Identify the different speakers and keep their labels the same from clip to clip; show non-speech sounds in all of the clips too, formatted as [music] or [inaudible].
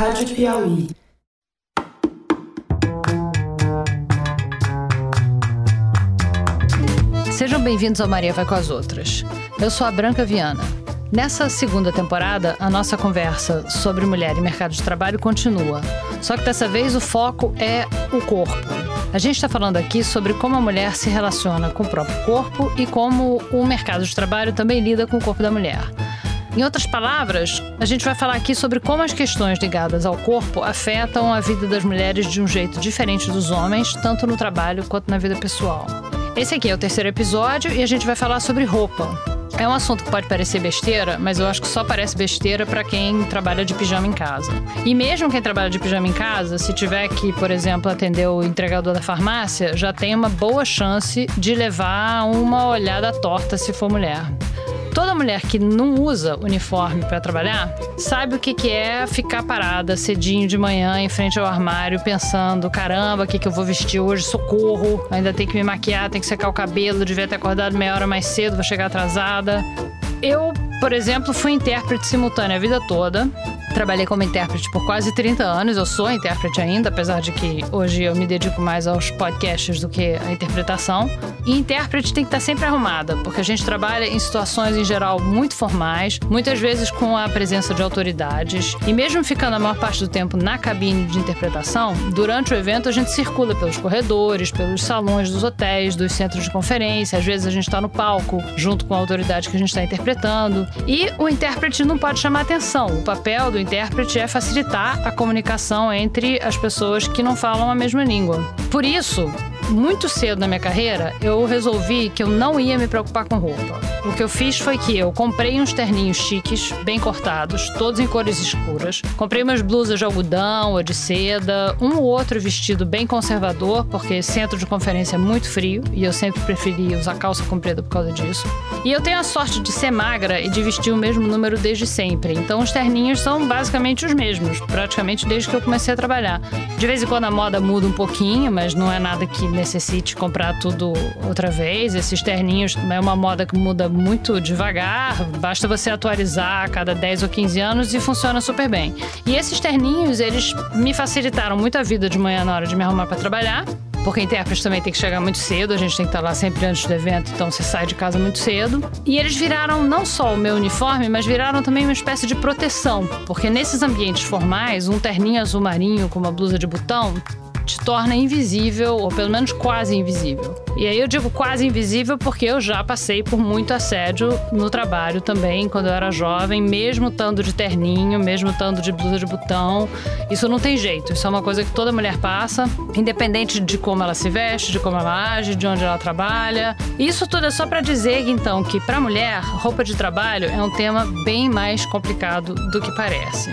Speaker 1: Rádio Piauí.
Speaker 2: Sejam bem-vindos ao Maria Vai com as Outras. Eu sou a Branca Viana. Nessa segunda temporada, a nossa conversa sobre mulher e mercado de trabalho continua. Só que dessa vez o foco é o corpo. A gente está falando aqui sobre como a mulher se relaciona com o próprio corpo e como o mercado de trabalho também lida com o corpo da mulher. Em outras palavras, a gente vai falar aqui sobre como as questões ligadas ao corpo afetam a vida das mulheres de um jeito diferente dos homens, tanto no trabalho quanto na vida pessoal. Esse aqui é o terceiro episódio e a gente vai falar sobre roupa. É um assunto que pode parecer besteira, mas eu acho que só parece besteira para quem trabalha de pijama em casa. E mesmo quem trabalha de pijama em casa, se tiver que, por exemplo, atender o entregador da farmácia, já tem uma boa chance de levar uma olhada torta se for mulher. Toda mulher que não usa uniforme para trabalhar sabe o que, que é ficar parada cedinho de manhã em frente ao armário pensando: caramba, o que, que eu vou vestir hoje? Socorro, ainda tem que me maquiar, tem que secar o cabelo, devia ter acordado meia hora mais cedo, vou chegar atrasada. Eu, por exemplo, fui intérprete simultânea a vida toda. Trabalhei como intérprete por quase 30 anos. Eu sou intérprete ainda, apesar de que hoje eu me dedico mais aos podcasts do que à interpretação. E intérprete tem que estar sempre arrumada, porque a gente trabalha em situações em geral muito formais, muitas vezes com a presença de autoridades. E mesmo ficando a maior parte do tempo na cabine de interpretação, durante o evento a gente circula pelos corredores, pelos salões dos hotéis, dos centros de conferência. Às vezes a gente está no palco junto com a autoridade que a gente está interpretando. E o intérprete não pode chamar atenção. O papel do intérprete é facilitar a comunicação entre as pessoas que não falam a mesma língua. Por isso, muito cedo na minha carreira, eu resolvi que eu não ia me preocupar com roupa. O que eu fiz foi que eu comprei uns terninhos chiques, bem cortados, todos em cores escuras. Comprei umas blusas de algodão ou de seda, um ou outro vestido bem conservador, porque centro de conferência é muito frio e eu sempre preferi usar calça comprida por causa disso. E eu tenho a sorte de ser magra e de vestir o mesmo número desde sempre. Então os terninhos são basicamente os mesmos, praticamente desde que eu comecei a trabalhar. De vez em quando a moda muda um pouquinho, mas não é nada que necessite comprar tudo outra vez. Esses terninhos é uma moda que muda muito devagar, basta você atualizar a cada 10 ou 15 anos e funciona super bem. E esses terninhos, eles me facilitaram muito a vida de manhã na hora de me arrumar para trabalhar. Porque intérprete também tem que chegar muito cedo, a gente tem que estar lá sempre antes do evento, então você sai de casa muito cedo. E eles viraram não só o meu uniforme, mas viraram também uma espécie de proteção. Porque nesses ambientes formais, um terninho azul marinho com uma blusa de botão te torna invisível, ou pelo menos quase invisível. E aí eu digo quase invisível porque eu já passei por muito assédio no trabalho também, quando eu era jovem, mesmo estando de terninho, mesmo estando de blusa de botão. Isso não tem jeito, isso é uma coisa que toda mulher passa, independente de como ela se veste, de como ela age, de onde ela trabalha. Isso tudo é só para dizer, então, que para mulher, roupa de trabalho é um tema bem mais complicado do que parece.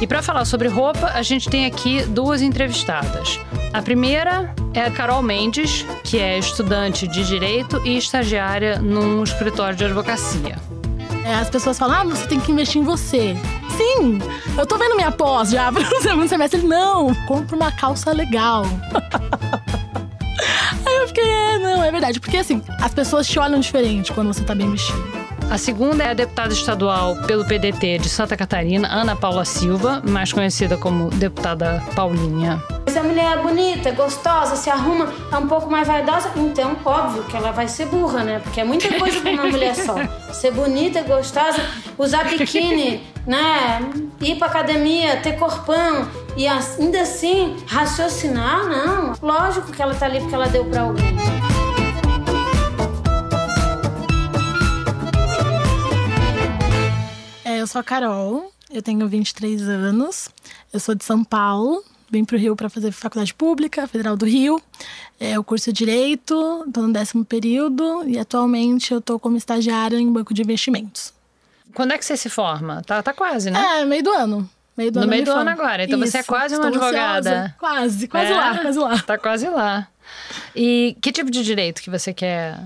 Speaker 2: E para falar sobre roupa, a gente tem aqui duas entrevistadas. A primeira é a Carol Mendes, que é estudante de direito e estagiária num escritório de advocacia.
Speaker 3: É, as pessoas falam, ah, você tem que investir em você. Sim, eu tô vendo minha pós já [laughs] para o segundo semestre. Não, compra uma calça legal. [laughs] Aí eu fiquei, é, não, é verdade. Porque assim, as pessoas te olham diferente quando você tá bem vestido.
Speaker 2: A segunda é a deputada estadual pelo PDT de Santa Catarina, Ana Paula Silva, mais conhecida como deputada Paulinha.
Speaker 4: Se a mulher é bonita, gostosa, se arruma, é um pouco mais vaidosa, então óbvio que ela vai ser burra, né? Porque é muita coisa pra uma [laughs] mulher só. Ser bonita, gostosa, usar biquíni, né? Ir pra academia, ter corpão e ainda assim raciocinar, não. Lógico que ela tá ali porque ela deu pra alguém.
Speaker 3: Eu sou a Carol, eu tenho 23 anos, eu sou de São Paulo, vim para o Rio para fazer faculdade pública, Federal do Rio. É, o curso Direito, estou no décimo período e atualmente eu estou como estagiária em banco de investimentos.
Speaker 2: Quando é que você se forma? Tá, tá quase, né?
Speaker 3: É, meio do ano. Meio do
Speaker 2: no
Speaker 3: ano
Speaker 2: meio do ano agora. Então Isso, você é quase uma advogada.
Speaker 3: Ansiosa. Quase, quase é? lá, quase lá.
Speaker 2: Tá quase lá. E que tipo de direito que você quer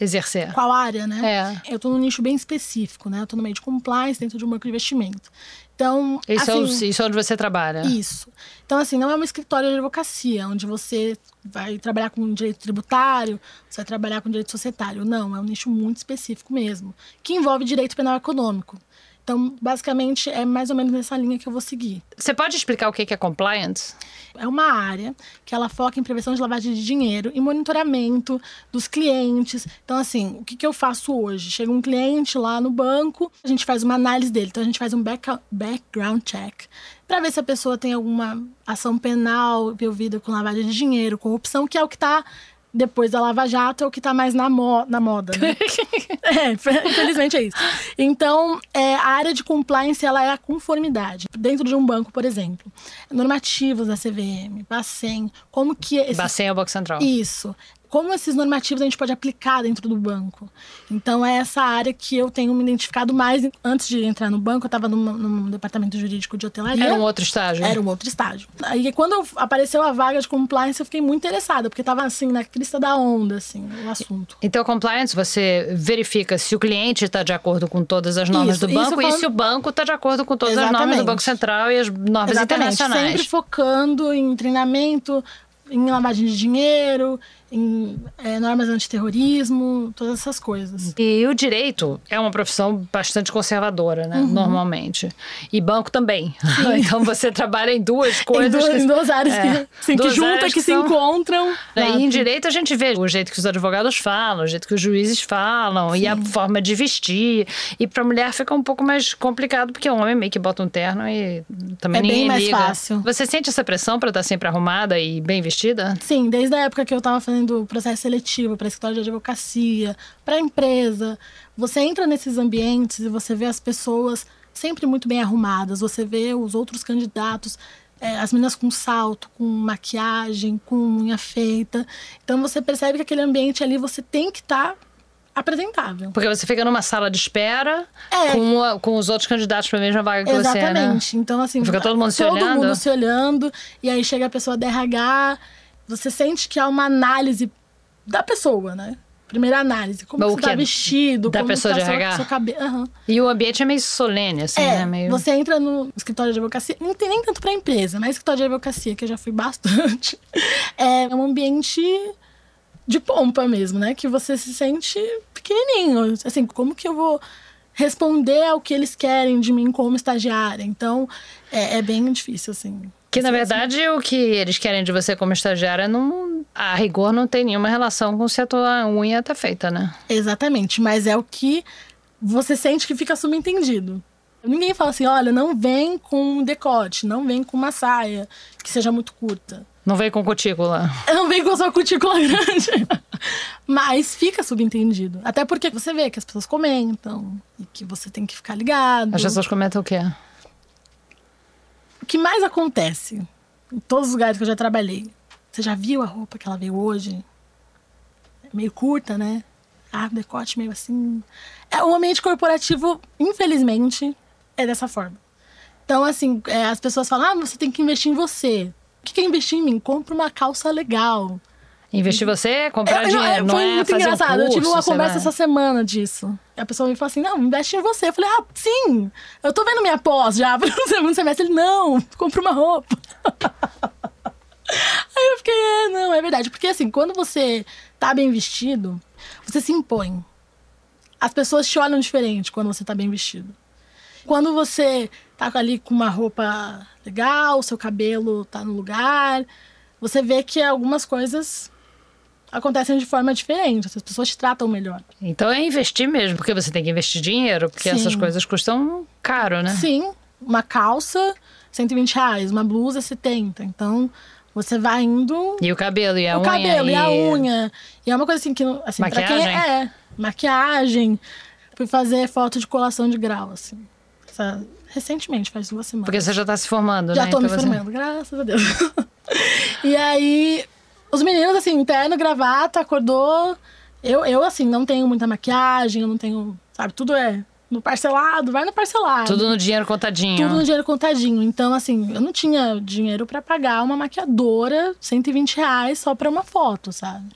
Speaker 2: exercer.
Speaker 3: Qual área, né?
Speaker 2: É.
Speaker 3: Eu tô num nicho bem específico, né? Eu tô no meio de compliance dentro de um banco de investimento. Então,
Speaker 2: isso,
Speaker 3: assim,
Speaker 2: é, isso é onde você trabalha?
Speaker 3: Isso. Então, assim, não é um escritório de advocacia, onde você vai trabalhar com direito tributário, você vai trabalhar com direito societário. Não, é um nicho muito específico mesmo, que envolve direito penal econômico. Então, basicamente, é mais ou menos nessa linha que eu vou seguir.
Speaker 2: Você pode explicar o que é compliance?
Speaker 3: É uma área que ela foca em prevenção de lavagem de dinheiro e monitoramento dos clientes. Então, assim, o que, que eu faço hoje? Chega um cliente lá no banco, a gente faz uma análise dele. Então, a gente faz um back background check para ver se a pessoa tem alguma ação penal envolvida com lavagem de dinheiro, corrupção, que é o que está depois da Lava Jato é o que está mais na, mo na moda. Né? [laughs] é, infelizmente é isso. Então, é, a área de compliance ela é a conformidade. Dentro de um banco, por exemplo, normativos da CVM, Bacen, como que... Esses...
Speaker 2: Bacen é o Banco Central.
Speaker 3: Isso como esses normativos a gente pode aplicar dentro do banco. Então, é essa área que eu tenho me identificado mais. Antes de entrar no banco, eu estava num, departamento jurídico de hotelaria.
Speaker 2: Era um outro estágio?
Speaker 3: Era um outro estágio. Aí, quando apareceu a vaga de compliance, eu fiquei muito interessada, porque estava, assim, na crista da onda, assim, o assunto.
Speaker 2: Então, compliance, você verifica se o cliente está de acordo com todas as normas
Speaker 3: isso,
Speaker 2: do banco
Speaker 3: falando...
Speaker 2: e se o banco está de acordo com todas Exatamente. as normas do Banco Central e as normas
Speaker 3: Exatamente.
Speaker 2: internacionais.
Speaker 3: Sempre focando em treinamento, em lavagem de dinheiro, em é, normas antiterrorismo, todas essas coisas.
Speaker 2: E o direito é uma profissão bastante conservadora, né? Uhum. Normalmente. E banco também. [laughs] então você trabalha em duas [laughs] coisas.
Speaker 3: Em duas,
Speaker 2: que,
Speaker 3: em duas áreas é, que, sim, que juntam, que, que, se encontram.
Speaker 2: E em direito a gente vê o jeito que os advogados falam, o jeito que os juízes falam, sim. e a forma de vestir. E para mulher fica um pouco mais complicado, porque o homem meio que bota um terno e também
Speaker 3: é
Speaker 2: ninguém
Speaker 3: bem mais
Speaker 2: liga.
Speaker 3: fácil.
Speaker 2: Você sente essa pressão para estar sempre arrumada e bem vestida?
Speaker 3: Sim, desde a época que eu tava fazendo fazendo processo seletivo para escritório de advocacia, para empresa. Você entra nesses ambientes e você vê as pessoas sempre muito bem arrumadas, você vê os outros candidatos é, as meninas com salto, com maquiagem, com unha feita. Então você percebe que aquele ambiente ali você tem que estar tá apresentável.
Speaker 2: Porque você fica numa sala de espera
Speaker 3: é.
Speaker 2: com, a, com os outros candidatos para a mesma vaga que
Speaker 3: Exatamente.
Speaker 2: você, né?
Speaker 3: Exatamente. Então, assim,
Speaker 2: fica todo mundo se
Speaker 3: todo
Speaker 2: olhando.
Speaker 3: Todo mundo se olhando. E aí chega a pessoa da RH você sente que há uma análise da pessoa, né? Primeira análise, como você tá vestido,
Speaker 2: da
Speaker 3: como
Speaker 2: pessoa
Speaker 3: tá
Speaker 2: de RH?
Speaker 3: seu cabelo. Uhum.
Speaker 2: E o ambiente é meio solene, assim,
Speaker 3: é,
Speaker 2: né? Meio...
Speaker 3: Você entra no escritório de advocacia, não tem nem tanto pra empresa, mas escritório de advocacia, que eu já fui bastante, [laughs] é um ambiente de pompa mesmo, né? Que você se sente pequenininho. Assim, como que eu vou responder ao que eles querem de mim como estagiária? Então, é, é bem difícil, assim.
Speaker 2: Que na verdade o que eles querem de você como estagiária não, a rigor não tem nenhuma relação com se a tua unha tá feita, né?
Speaker 3: Exatamente, mas é o que você sente que fica subentendido. Ninguém fala assim, olha, não vem com decote, não vem com uma saia que seja muito curta.
Speaker 2: Não vem com cutícula. [laughs]
Speaker 3: Não vem com sua cutícula [laughs] grande. Mas fica subentendido. Até porque você vê que as pessoas comentam e que você tem que ficar ligado.
Speaker 2: As pessoas comentam o quê?
Speaker 3: Que mais acontece em todos os lugares que eu já trabalhei? Você já viu a roupa que ela veio hoje? É meio curta, né? Ah, decote meio assim. É, o ambiente corporativo, infelizmente, é dessa forma. Então, assim, é, as pessoas falam: ah, você tem que investir em você. O que é investir em mim? Compra uma calça legal.
Speaker 2: Investir você é comprar é, dinheiro, não,
Speaker 3: foi
Speaker 2: é
Speaker 3: muito engraçado.
Speaker 2: Um curso,
Speaker 3: eu tive uma conversa
Speaker 2: vai...
Speaker 3: essa semana disso. E a pessoa me falou assim: não, investe em você. Eu falei, ah, sim, eu tô vendo minha pós já [laughs] para o segundo semestre. Ele, não, compra uma roupa. [laughs] Aí eu fiquei, é, não, é verdade. Porque assim, quando você tá bem vestido, você se impõe. As pessoas te olham diferente quando você tá bem vestido. Quando você tá ali com uma roupa legal, seu cabelo tá no lugar, você vê que algumas coisas acontecem de forma diferente, as pessoas te tratam melhor.
Speaker 2: Então é investir mesmo, porque você tem que investir dinheiro, porque Sim. essas coisas custam caro, né?
Speaker 3: Sim, uma calça, 120 reais, uma blusa, 70. Então você vai indo.
Speaker 2: E o cabelo, e a
Speaker 3: o
Speaker 2: unha.
Speaker 3: O cabelo, e... e... a unha. E é uma coisa assim que. Assim,
Speaker 2: maquiagem?
Speaker 3: Pra quem é, maquiagem. Fui fazer foto de colação de grau, assim. Essa, recentemente, faz duas semanas.
Speaker 2: Porque você já está se formando,
Speaker 3: já
Speaker 2: né?
Speaker 3: Já tô então me você... formando, graças a Deus. [laughs] e aí, os meninos, assim, terno, gravata, acordou. Eu, eu, assim, não tenho muita maquiagem, eu não tenho. Sabe, tudo é no parcelado, vai no parcelado.
Speaker 2: Tudo no dinheiro contadinho.
Speaker 3: Tudo no dinheiro contadinho. Então, assim, eu não tinha dinheiro para pagar uma maquiadora 120 reais só pra uma foto, sabe?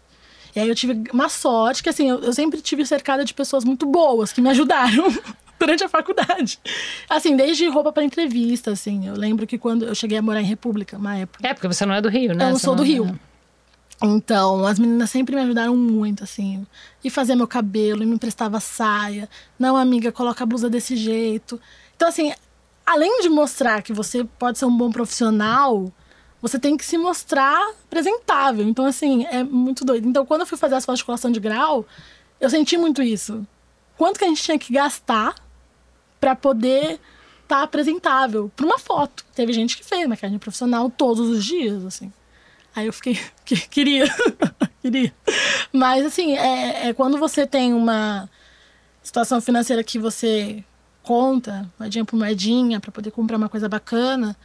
Speaker 3: E aí eu tive uma sorte que, assim, eu, eu sempre tive cercada de pessoas muito boas que me ajudaram [laughs] durante a faculdade. Assim, desde roupa para entrevista, assim. Eu lembro que quando eu cheguei a morar em República, uma época.
Speaker 2: É, porque você não é do Rio, né?
Speaker 3: Eu não
Speaker 2: você
Speaker 3: sou do
Speaker 2: é-
Speaker 3: Rio. Então, as meninas sempre me ajudaram muito, assim. E fazer meu cabelo, e me emprestava saia. Não, amiga, coloca a blusa desse jeito. Então, assim, além de mostrar que você pode ser um bom profissional, você tem que se mostrar apresentável. Então, assim, é muito doido. Então, quando eu fui fazer as fotos de colação de grau, eu senti muito isso. Quanto que a gente tinha que gastar para poder estar tá apresentável para uma foto? Teve gente que fez maquiagem profissional todos os dias, assim. Aí eu fiquei, [laughs] que, queria, [laughs] queria. Mas, assim, é, é quando você tem uma situação financeira que você conta, moedinha por moedinha, para poder comprar uma coisa bacana,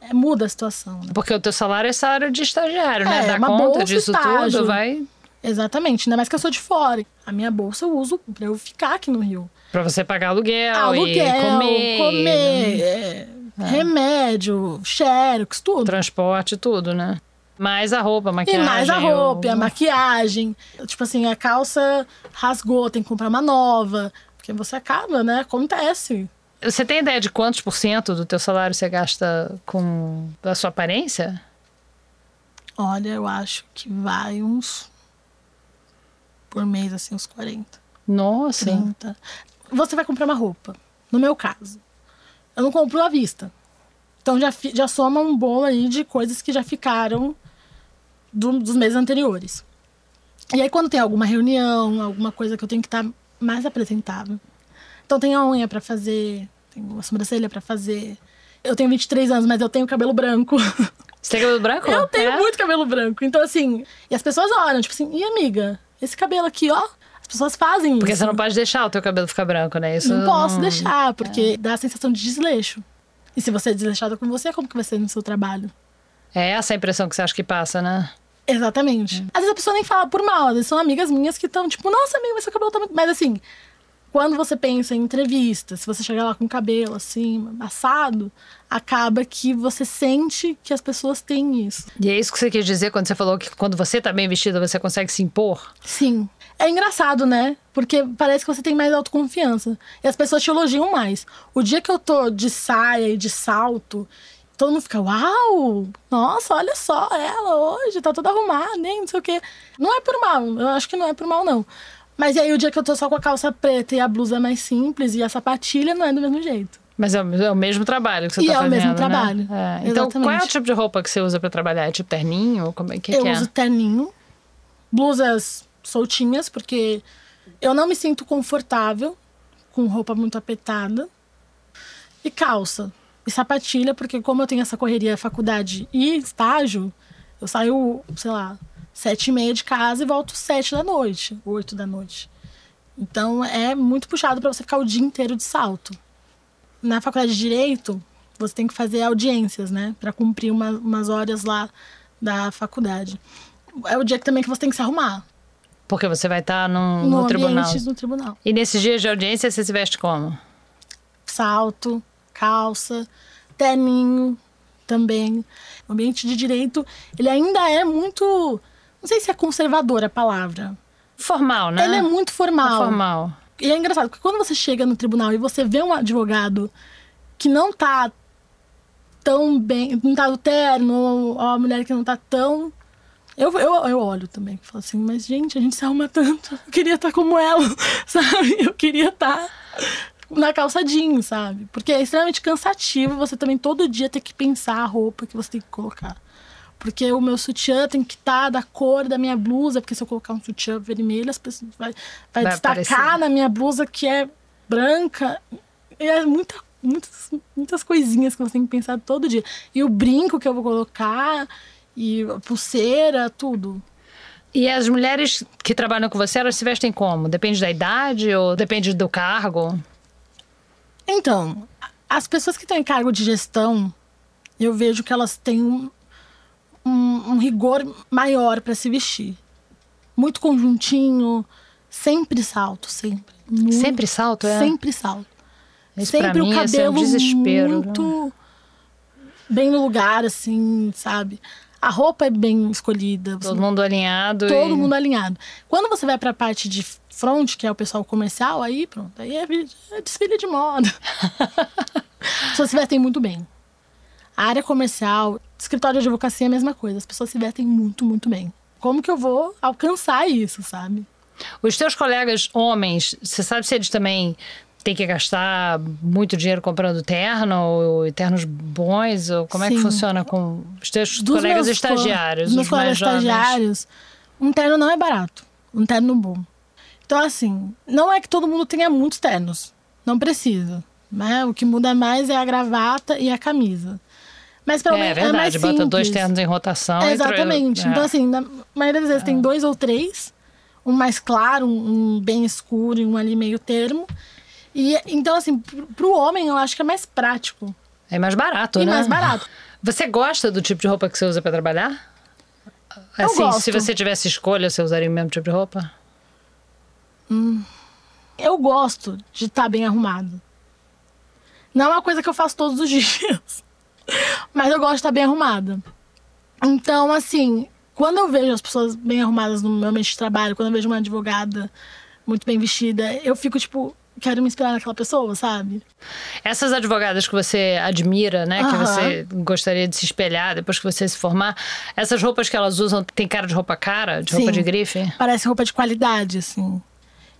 Speaker 3: é, muda a situação. Né?
Speaker 2: Porque o teu salário é salário de estagiário, né? É, Dá conta disso estágio. tudo, vai.
Speaker 3: Exatamente, ainda mais que eu sou de fora. A minha bolsa eu uso para eu ficar aqui no Rio.
Speaker 2: Para você pagar aluguel,
Speaker 3: aluguel
Speaker 2: e comer.
Speaker 3: comer é, é. remédio, xerox, tudo.
Speaker 2: Transporte, tudo, né? Mais a roupa, a maquiagem.
Speaker 3: E mais a roupa, a maquiagem. Tipo assim, a calça rasgou, tem que comprar uma nova. Porque você acaba, né? Acontece.
Speaker 2: Você tem ideia de quantos por cento do teu salário você gasta com a sua aparência?
Speaker 3: Olha, eu acho que vai uns por mês, assim, uns 40.
Speaker 2: Nossa.
Speaker 3: 30. Você vai comprar uma roupa. No meu caso, eu não compro à vista. Então já, já soma um bolo aí de coisas que já ficaram do, dos meses anteriores. E aí, quando tem alguma reunião, alguma coisa que eu tenho que estar tá mais apresentável. Então, tem a unha para fazer, tem a sobrancelha para fazer. Eu tenho 23 anos, mas eu tenho cabelo branco. [laughs]
Speaker 2: Você tem cabelo branco?
Speaker 3: Eu tenho é? muito cabelo branco. Então, assim, e as pessoas olham, tipo assim, e amiga, esse cabelo aqui, ó, as pessoas fazem
Speaker 2: Porque
Speaker 3: isso.
Speaker 2: você não pode deixar o teu cabelo ficar branco, né? Isso
Speaker 3: não posso deixar, porque é. dá a sensação de desleixo. E se você é desleixada com você, como que vai ser no seu trabalho?
Speaker 2: É essa a impressão que você acha que passa, né?
Speaker 3: Exatamente. Hum. Às vezes a pessoa nem fala por mal, às vezes são amigas minhas que estão tipo, nossa, amiga, mas seu cabelo tá muito. Mas assim, quando você pensa em entrevista, se você chegar lá com o cabelo assim, assado, acaba que você sente que as pessoas têm isso.
Speaker 2: E é isso que você quis dizer quando você falou que quando você tá bem vestida, você consegue se impor?
Speaker 3: Sim. É engraçado, né? Porque parece que você tem mais autoconfiança. E as pessoas te elogiam mais. O dia que eu tô de saia e de salto todo mundo fica, uau! Nossa, olha só ela hoje, tá toda arrumada, nem não sei o quê. Não é por mal, eu acho que não é por mal, não. Mas aí o dia que eu tô só com a calça preta e a blusa mais simples e a sapatilha não é do mesmo jeito.
Speaker 2: Mas é o, é mesmo trabalho que você e tá fazendo,
Speaker 3: é o mesmo
Speaker 2: né?
Speaker 3: trabalho.
Speaker 2: É. Então, qual é o tipo de roupa que você usa para trabalhar? É tipo terninho? Como é que,
Speaker 3: eu
Speaker 2: que é?
Speaker 3: uso terninho, blusas soltinhas, porque eu não me sinto confortável com roupa muito apertada. E calça e sapatilha, porque como eu tenho essa correria, faculdade e estágio, eu saio, sei lá, sete e meia de casa e volto sete da noite, oito da noite. Então é muito puxado para você ficar o dia inteiro de salto. Na faculdade de direito, você tem que fazer audiências, né, para cumprir uma, umas horas lá da faculdade. É o dia que também que você tem que se arrumar.
Speaker 2: Porque você vai estar tá no, no, no tribunal.
Speaker 3: no tribunal.
Speaker 2: E nesses dias de audiência você se veste como?
Speaker 3: Salto, calça, terninho também. O ambiente de direito, ele ainda é muito. Não sei se é conservador a palavra.
Speaker 2: Formal, né?
Speaker 3: Ele é muito formal.
Speaker 2: É formal.
Speaker 3: E é engraçado, porque quando você chega no tribunal e você vê um advogado que não tá tão bem, não tá no terno, ou a mulher que não tá tão. Eu, eu, eu olho também, falo assim, mas gente, a gente se arruma tanto. [laughs] Eu queria estar tá como ela, [laughs] sabe? Eu queria estar tá na calça jeans, sabe? Porque é extremamente cansativo você também todo dia ter que pensar a roupa que você tem que colocar. Porque o meu sutiã tem que estar tá da cor da minha blusa, porque se eu colocar um sutiã vermelho, as pessoas vai, vai, vai destacar aparecer. na minha blusa que é branca. É muita, muitas, muitas coisinhas que você tem que pensar todo dia. E o brinco que eu vou colocar, e a pulseira, tudo.
Speaker 2: E as mulheres que trabalham com você, elas se vestem como? Depende da idade ou depende do cargo?
Speaker 3: Então, as pessoas que estão em cargo de gestão, eu vejo que elas têm um, um, um rigor maior para se vestir. Muito conjuntinho, sempre salto, sempre. Muito,
Speaker 2: sempre salto, é?
Speaker 3: Sempre salto.
Speaker 2: Esse
Speaker 3: sempre
Speaker 2: o
Speaker 3: cabelo
Speaker 2: é um desespero,
Speaker 3: muito né? bem no lugar, assim, sabe? A roupa é bem escolhida.
Speaker 2: Todo mundo alinhado.
Speaker 3: Todo
Speaker 2: e...
Speaker 3: mundo alinhado. Quando você vai para a parte de front, que é o pessoal comercial, aí pronto, aí é, é desfile de moda. [laughs] as pessoas se vestem muito bem. A área comercial, escritório de advocacia é a mesma coisa. As pessoas se vestem muito, muito bem. Como que eu vou alcançar isso, sabe?
Speaker 2: Os teus colegas homens, você sabe se eles também tem que gastar muito dinheiro comprando terno, ou ternos bons, ou como é que
Speaker 3: Sim.
Speaker 2: funciona com os teus
Speaker 3: Dos
Speaker 2: colegas estagiários,
Speaker 3: dos meus colegas estagiários, um terno não é barato. Um terno bom. Então, assim, não é que todo mundo tenha muitos ternos. Não precisa. Né? O que muda mais é a gravata e a camisa. Mas pelo
Speaker 2: É
Speaker 3: menos é
Speaker 2: verdade,
Speaker 3: mais
Speaker 2: bota dois ternos em rotação.
Speaker 3: É, exatamente.
Speaker 2: é.
Speaker 3: Então, assim, na maioria das vezes tem dois ou três. Um mais claro, um, um bem escuro e um ali meio termo. E, então, assim, pro, homem, eu acho que é mais prático.
Speaker 2: É mais barato,
Speaker 3: E
Speaker 2: né?
Speaker 3: mais barato.
Speaker 2: Você gosta do tipo de roupa que você usa pra trabalhar?
Speaker 3: Eu
Speaker 2: Assim,
Speaker 3: gosto.
Speaker 2: se você tivesse escolha, você usaria o mesmo tipo de roupa?
Speaker 3: Eu gosto de estar bem arrumado. Não é uma coisa que eu faço todos os [laughs] dias. Mas eu gosto de estar bem arrumada. Então, assim, quando eu vejo as pessoas bem arrumadas no meu ambiente de trabalho, quando eu vejo uma advogada muito bem vestida, eu fico, tipo, quero me inspirar naquela pessoa, sabe?
Speaker 2: Essas advogadas que você admira, né? Que
Speaker 3: Aham.
Speaker 2: você gostaria de se espelhar depois que você se formar. Essas roupas que elas usam tem cara de roupa cara? De roupa
Speaker 3: Sim.
Speaker 2: de grife?
Speaker 3: Parece roupa de qualidade, assim.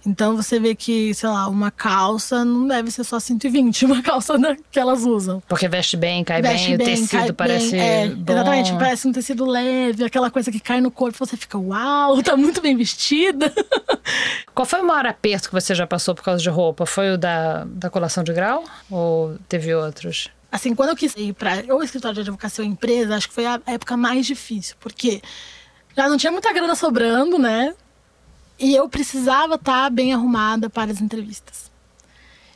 Speaker 3: Então você vê que, sei lá, uma calça não deve ser só 120, [laughs] uma calça que elas usam.
Speaker 2: Porque veste bem, cai
Speaker 3: Veste
Speaker 2: bem, o
Speaker 3: bem,
Speaker 2: tecido
Speaker 3: cai
Speaker 2: parece
Speaker 3: bem, é,
Speaker 2: bom.
Speaker 3: Exatamente, parece um tecido leve, aquela coisa que cai no corpo, você fica, uau, tá muito bem vestida. [laughs]
Speaker 2: Qual foi o maior aperto que você já passou por causa de roupa? Foi o da, da colação de grau? Ou teve outros?
Speaker 3: Assim, quando eu quis ir para ou escritório de advocacia ou empresa, acho que foi a época mais difícil, porque já não tinha muita grana sobrando, né? E eu precisava estar bem arrumada para as entrevistas.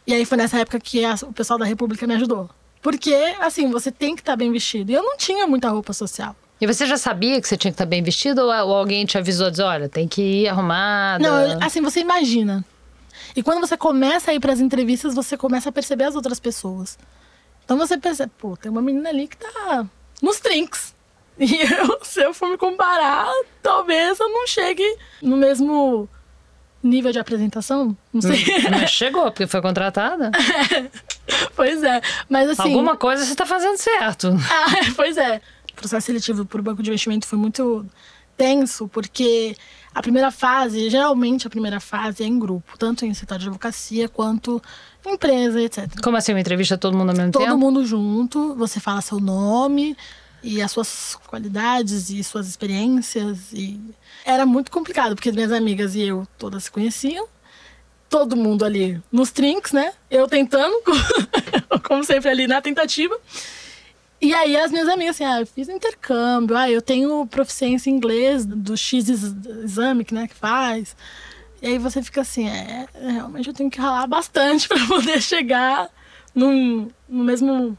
Speaker 3: E aí foi nessa época que a- o pessoal da República me ajudou. Porque, assim, você tem que estar bem vestido. E eu não tinha muita roupa social.
Speaker 2: E você já sabia que você tinha que estar bem vestido? Ou, ou alguém te avisou, diz, olha, tem que ir arrumada?
Speaker 3: Não, assim, você imagina. E quando você começa a ir para as entrevistas, você começa a perceber as outras pessoas. Então você percebe, pô, tem uma menina ali que tá nos trinks. [laughs] E eu, se eu for me comparar, talvez eu não chegue no mesmo nível de apresentação. Não sei.
Speaker 2: Mas [laughs] chegou, porque foi contratada. [laughs]
Speaker 3: pois é. Mas assim.
Speaker 2: Alguma coisa você está fazendo certo.
Speaker 3: Ah, pois é. O processo seletivo para o banco de investimento foi muito tenso, porque a primeira fase, geralmente a primeira fase é em grupo, tanto em setor de advocacia quanto em empresa, etc.
Speaker 2: Como assim, uma entrevista todo mundo ao mesmo
Speaker 3: Todo
Speaker 2: tempo?
Speaker 3: mundo junto, você fala seu nome e as suas qualidades e suas experiências. E era muito complicado, porque minhas amigas e eu todas se conheciam. Todo mundo ali nos trinks, né? Eu tentando, [laughs] como sempre ali na tentativa. E aí as minhas amigas assim, ah, eu fiz intercâmbio, ah, eu tenho proficiência em inglês do X ex- exame que, né, que faz. E aí você fica assim, é, realmente eu tenho que ralar bastante [laughs] para poder chegar num, no mesmo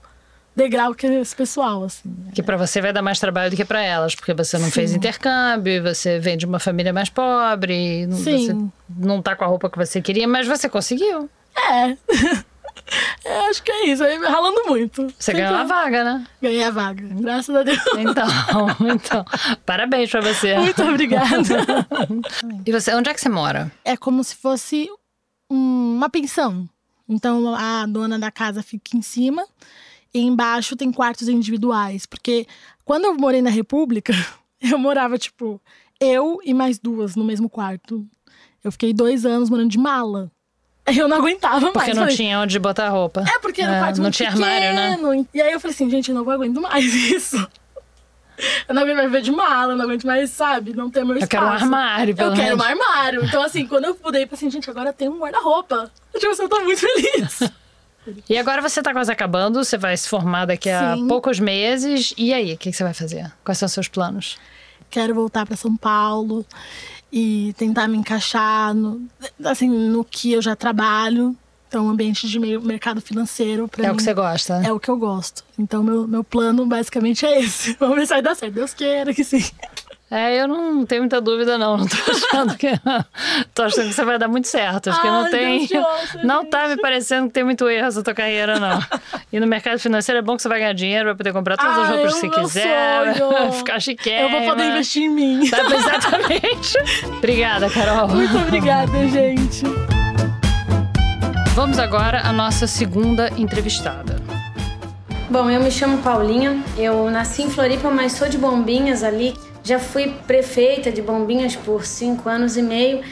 Speaker 3: degrau que esse pessoal, assim.
Speaker 2: Que pra você vai dar mais trabalho do que pra elas, porque você não
Speaker 3: Sim.
Speaker 2: fez intercâmbio, você vem de uma família mais pobre, não-
Speaker 3: Sim.
Speaker 2: você não tá com a roupa que você queria, mas você conseguiu.
Speaker 3: É. [laughs] É, acho que é isso, aí ralando muito.
Speaker 2: Você
Speaker 3: Sempre
Speaker 2: ganhou a vaga, né?
Speaker 3: Ganhei a vaga, graças a Deus.
Speaker 2: Então, [laughs] [laughs] então, parabéns pra você.
Speaker 3: Muito obrigada.
Speaker 2: E você, onde é que você mora?
Speaker 3: é como se fosse um- uma pensão. Então a dona da casa fica em cima e embaixo tem quartos individuais. Porque quando eu morei na República, [laughs] eu morava, tipo, eu e mais duas no mesmo quarto. Eu fiquei dois anos morando de mala. Eu não aguentava mais.
Speaker 2: Porque não
Speaker 3: Falei,
Speaker 2: tinha onde botar roupa.
Speaker 3: É, porque era um
Speaker 2: É,
Speaker 3: quarto
Speaker 2: não
Speaker 3: muito
Speaker 2: tinha armário, né?
Speaker 3: pequeno. E aí eu falei assim, gente, eu não aguento mais [laughs] isso. Eu não aguento mais viver de mala, eu não aguento mais, sabe, não ter meu
Speaker 2: Eu
Speaker 3: espaço.
Speaker 2: quero um armário, pelo
Speaker 3: Eu quero um armário. Então, assim, quando eu mudei, eu falei assim, gente, agora tem um guarda-roupa. Tipo, assim, eu tô muito feliz. [laughs]
Speaker 2: E agora você tá quase acabando, você vai se formar daqui a
Speaker 3: Sim.
Speaker 2: poucos meses. E aí, o que, que você vai fazer? Quais são os seus planos?
Speaker 3: quero voltar pra São Paulo e tentar me encaixar no, assim, no que eu já trabalho. Então, ambiente de meio mercado financeiro pra
Speaker 2: É
Speaker 3: mim
Speaker 2: o que você gosta?
Speaker 3: é o que eu gosto. Então, meu, meu plano basicamente é esse. [laughs] Vamos ver se vai dar certo. Deus queira que sim.
Speaker 2: É, eu não tenho muita dúvida, não. [laughs] Não tô achando que. tô achando que você vai dar muito certo. Acho que não tem.
Speaker 3: Deus [laughs]
Speaker 2: não tá me parecendo que tem muito erro essa tua carreira, não. E no mercado financeiro é bom que você vai ganhar dinheiro, vai poder comprar todas as
Speaker 3: Ah,
Speaker 2: roupas
Speaker 3: é
Speaker 2: que
Speaker 3: o
Speaker 2: você
Speaker 3: meu
Speaker 2: quiser,
Speaker 3: sonho. [laughs]
Speaker 2: ficar chique.
Speaker 3: Eu vou poder investir em mim.
Speaker 2: Tá, exatamente. Obrigada, Carol.
Speaker 3: Muito obrigada, gente.
Speaker 2: Vamos agora à nossa segunda entrevistada.
Speaker 4: Bom, eu me chamo Paulinha, eu nasci em Floripa, mas sou de Bombinhas ali. Já fui prefeita de Bombinhas por cinco anos e meio,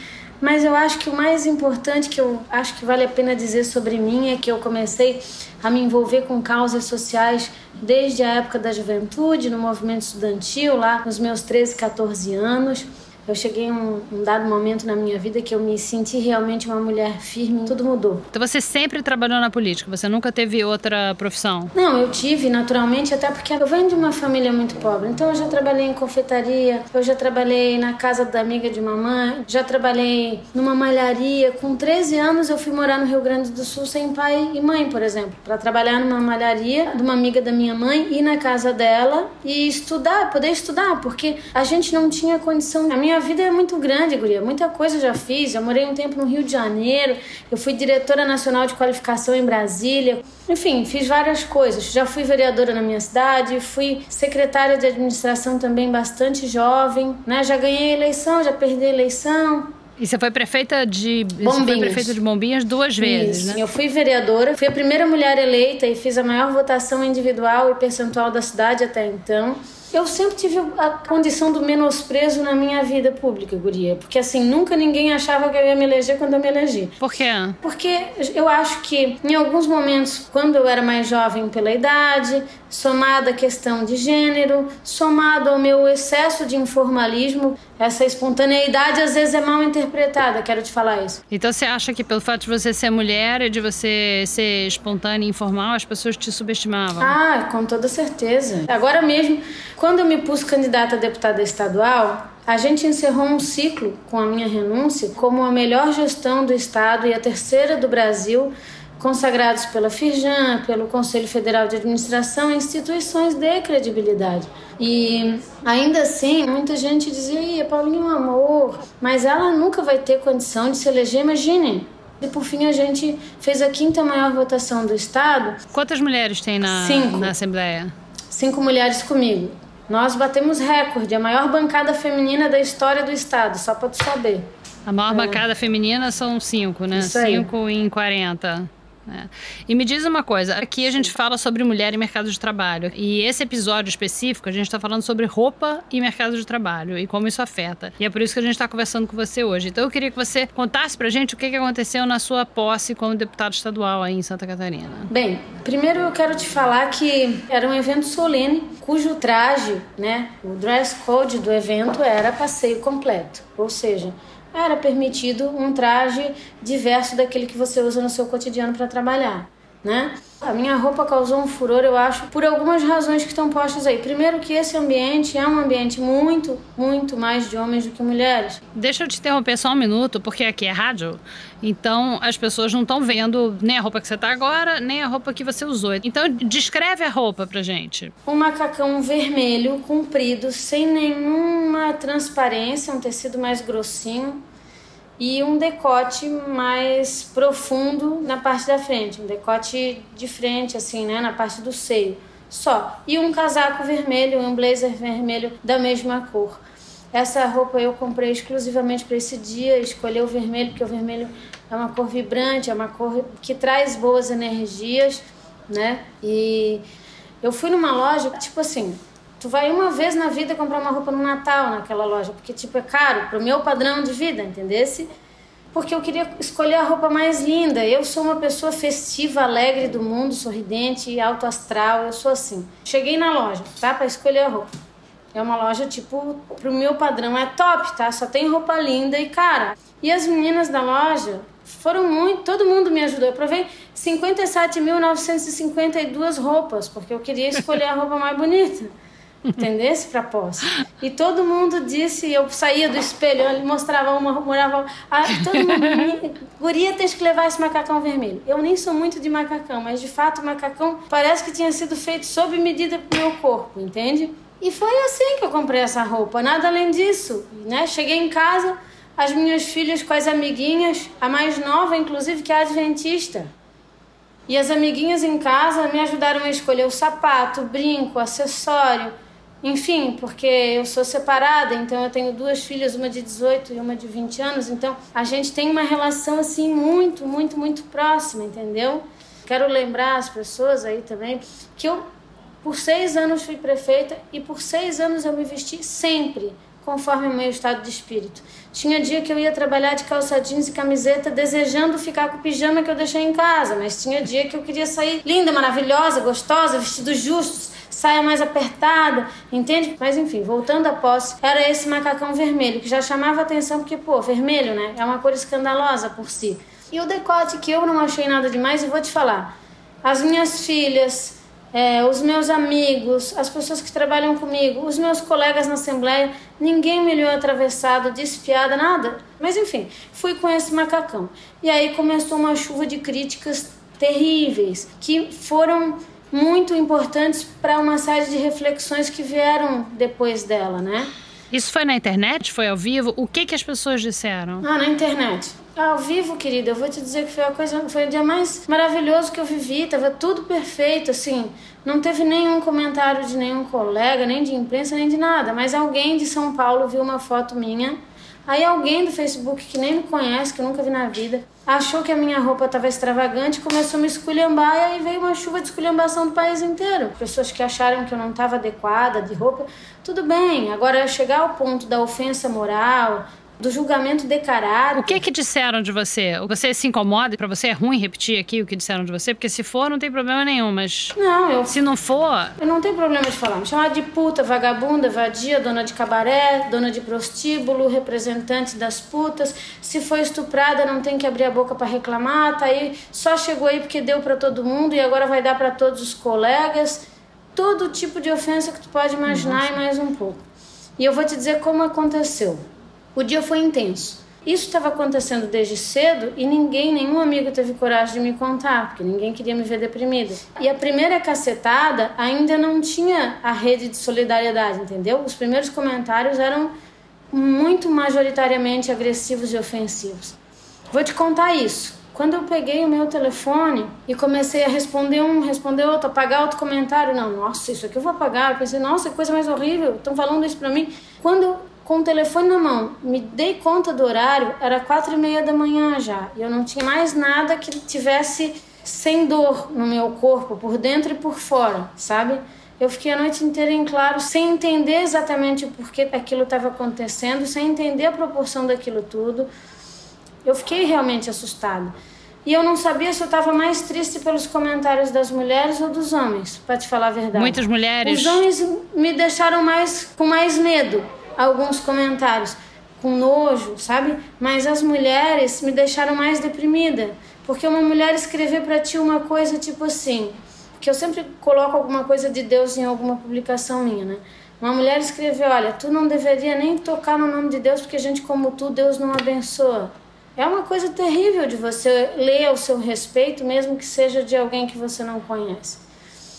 Speaker 4: Mas eu acho que o mais importante que eu acho que vale a pena dizer sobre mim é que eu comecei a me envolver com causas sociais desde a época da juventude, no movimento estudantil, lá nos meus 13, 14 anos. Eu cheguei em um, um, dado momento na minha vida que eu me senti realmente uma mulher firme, tudo mudou.
Speaker 2: Então você sempre trabalhou na política, você nunca teve outra profissão?
Speaker 4: Não, eu tive naturalmente, até porque eu venho de uma família muito pobre. Então eu já trabalhei em confeitaria, eu já trabalhei na casa da amiga de mamãe, já trabalhei numa malharia. Com 13 anos eu fui morar no Rio Grande do Sul sem pai e mãe, por exemplo, para trabalhar numa malharia de uma amiga da minha mãe, ir na casa dela e estudar, poder estudar, porque a gente não tinha condição. A minha minha vida é muito grande, guria. Muita coisa já fiz. Eu morei um tempo no Rio de Janeiro. Eu fui diretora nacional de qualificação em Brasília. Enfim, fiz várias coisas. Já fui vereadora na minha cidade. Fui secretária de administração também bastante jovem. Né? Já ganhei eleição, já perdi eleição.
Speaker 2: E você foi prefeita de
Speaker 4: Bombinhas.
Speaker 2: Foi prefeita de Bombinhas duas vezes,
Speaker 4: Isso.
Speaker 2: né?
Speaker 4: Eu fui vereadora, fui a primeira mulher eleita e fiz a maior votação individual e percentual da cidade até então. Eu sempre tive a condição do menosprezo na minha vida pública, guria. Porque assim, nunca ninguém achava que eu ia me eleger quando eu me elegi.
Speaker 2: Por quê?
Speaker 4: Porque eu acho que em alguns momentos, quando eu era mais jovem pela idade, somada à questão de gênero, somado ao meu excesso de informalismo, essa espontaneidade às vezes é mal interpretada, quero te falar isso.
Speaker 2: Então você acha que pelo fato de você ser mulher e de você ser espontânea e informal, as pessoas te subestimavam?
Speaker 4: Ah, com toda certeza. Agora mesmo, quando eu me pus candidata a deputada estadual, a gente encerrou um ciclo com a minha renúncia como a melhor gestão do Estado e a terceira do Brasil consagrados pela Firjan, pelo Conselho Federal de Administração, instituições de credibilidade. E ainda assim, muita gente dizia, Paulinho é um amor, mas ela nunca vai ter condição de se eleger, imagine. E por fim a gente fez a quinta maior votação do estado.
Speaker 2: Quantas mulheres tem na,
Speaker 4: Cinco.
Speaker 2: na Assembleia?
Speaker 4: Cinco mulheres comigo. Nós batemos recorde, a maior bancada feminina da história do estado, só para tu saber.
Speaker 2: A maior bancada feminina são cinco, né?
Speaker 4: Isso aí.
Speaker 2: Cinco em 40. É. E me diz uma coisa, aqui a gente fala sobre mulher e mercado de trabalho. E esse episódio específico, a gente está falando sobre roupa e mercado de trabalho e como isso afeta. E é por isso que a gente está conversando com você hoje. Então eu queria que você contasse pra gente o que, que aconteceu na sua posse como deputado estadual aí em Santa Catarina.
Speaker 4: Bem, primeiro eu quero te falar que era um evento solene, cujo traje, né, o dress code do evento era passeio completo. Ou seja, era permitido um traje diverso daquele que você usa no seu cotidiano para trabalhar, né? A minha roupa causou um furor, eu acho, por algumas razões que estão postas aí. Primeiro que esse ambiente é um ambiente muito, muito mais de homens do que mulheres.
Speaker 2: Deixa eu te interromper só um minuto, porque aqui é rádio, então as pessoas não estão vendo nem a roupa que você tá agora, nem a roupa que você usou. Então descreve a roupa pra gente.
Speaker 4: Um macacão vermelho, comprido, sem nenhuma transparência, um tecido mais grossinho e um decote mais profundo na parte da frente, um decote de frente, assim, né, na parte do seio, só. E um casaco vermelho, um blazer vermelho da mesma cor. Essa roupa eu comprei exclusivamente para esse dia, escolhi o vermelho porque o vermelho é uma cor vibrante, é uma cor que traz boas energias, né? E eu fui numa loja, tipo assim, tu vai uma vez na vida comprar uma roupa no Natal naquela loja, porque tipo é caro pro meu padrão de vida, entendesse? Porque eu queria escolher a roupa mais linda. Eu sou uma pessoa festiva, alegre do mundo, sorridente, alto astral, eu sou assim. Cheguei na loja, tá, para escolher a roupa. É uma loja tipo pro meu padrão é top, tá? Só tem roupa linda e cara. E as meninas da loja foram muito, todo mundo me ajudou. Eu provei 57.952 roupas, porque eu queria escolher a roupa mais bonita. Entendesse? Pra posse. E todo mundo disse, eu saía do espelho, ele mostrava uma, morava. Ah, todo mundo. Guria, tens que levar esse macacão vermelho. Eu nem sou muito de macacão, mas de fato o macacão parece que tinha sido feito sob medida pro meu corpo, entende? E foi assim que eu comprei essa roupa, nada além disso. Né? Cheguei em casa, as minhas filhas com as amiguinhas, a mais nova, inclusive, que é adventista. E as amiguinhas em casa me ajudaram a escolher o sapato, o brinco, o acessório. Enfim, porque eu sou separada, então eu tenho duas filhas, uma de 18 e uma de 20 anos, então a gente tem uma relação assim muito, muito, muito próxima, entendeu? Quero lembrar as pessoas aí também que eu, por seis anos, fui prefeita e por seis anos eu me vesti sempre conforme o meu estado de espírito. Tinha dia que eu ia trabalhar de calça jeans e camiseta, desejando ficar com o pijama que eu deixei em casa, mas tinha dia que eu queria sair linda, maravilhosa, gostosa, vestidos justos, saia mais apertada, entende? Mas enfim, voltando à posse, era esse macacão vermelho que já chamava atenção porque, pô, vermelho, né? É uma cor escandalosa por si. E o decote que eu não achei nada demais, e vou te falar. As minhas filhas, é, os meus amigos, as pessoas que trabalham comigo, os meus colegas na Assembleia, ninguém me olhou atravessado, despiada, nada. Mas enfim, fui com esse macacão. E aí começou uma chuva de críticas terríveis, que foram muito importantes para uma série de reflexões que vieram depois dela, né?
Speaker 2: Isso foi na internet? Foi ao vivo? O que, que as pessoas disseram?
Speaker 4: Ah, na internet. Ao vivo, querida, eu vou te dizer que foi a coisa, foi o dia mais maravilhoso que eu vivi, tava tudo perfeito, assim. Não teve nenhum comentário de nenhum colega, nem de imprensa, nem de nada, mas alguém de São Paulo viu uma foto minha. Aí alguém do Facebook que nem me conhece, que eu nunca vi na vida, achou que a minha roupa estava extravagante, começou a me esculhambar e aí veio uma chuva de esculhambação do país inteiro. Pessoas que acharam que eu não estava adequada de roupa, tudo bem. Agora chegar ao ponto da ofensa moral, do julgamento de caráter.
Speaker 2: O que que disseram de você? Você se incomoda? Para você é ruim repetir aqui o que disseram de você? Porque se for, não tem problema nenhum, mas.
Speaker 4: Não, eu.
Speaker 2: Se não for.
Speaker 4: Eu não tenho problema de falar. Me chamar de puta, vagabunda, vadia, dona de cabaré, dona de prostíbulo, representante das putas. Se foi estuprada, não tem que abrir a boca para reclamar. Tá aí, só chegou aí porque deu para todo mundo e agora vai dar para todos os colegas. Todo tipo de ofensa que tu pode imaginar Nossa. e mais um pouco. E eu vou te dizer como aconteceu. O dia foi intenso. Isso estava acontecendo desde cedo e ninguém, nenhum amigo teve coragem de me contar, porque ninguém queria me ver deprimida. E a primeira cacetada ainda não tinha a rede de solidariedade, entendeu? Os primeiros comentários eram muito majoritariamente agressivos e ofensivos. Vou te contar isso. Quando eu peguei o meu telefone e comecei a responder um, responder outro, apagar outro comentário, não, nossa, isso aqui eu vou apagar. Eu pensei, nossa, que coisa mais horrível, estão falando isso pra mim. Quando com o telefone na mão, me dei conta do horário, era quatro e meia da manhã já. E eu não tinha mais nada que tivesse sem dor no meu corpo, por dentro e por fora, sabe? Eu fiquei a noite inteira em claro, sem entender exatamente o porquê aquilo estava acontecendo, sem entender a proporção daquilo tudo. Eu fiquei realmente assustada. E eu não sabia se eu estava mais triste pelos comentários das mulheres ou dos homens, para te falar a verdade.
Speaker 2: Muitas mulheres.
Speaker 4: Os homens me deixaram mais com mais medo alguns comentários com nojo, sabe? Mas as mulheres me deixaram mais deprimida, porque uma mulher escrever para ti uma coisa tipo assim, que eu sempre coloco alguma coisa de Deus em alguma publicação minha, né? Uma mulher escreveu: Olha, tu não deveria nem tocar no nome de Deus, porque gente como tu, Deus não abençoa. É uma coisa terrível de você ler ao seu respeito, mesmo que seja de alguém que você não conhece.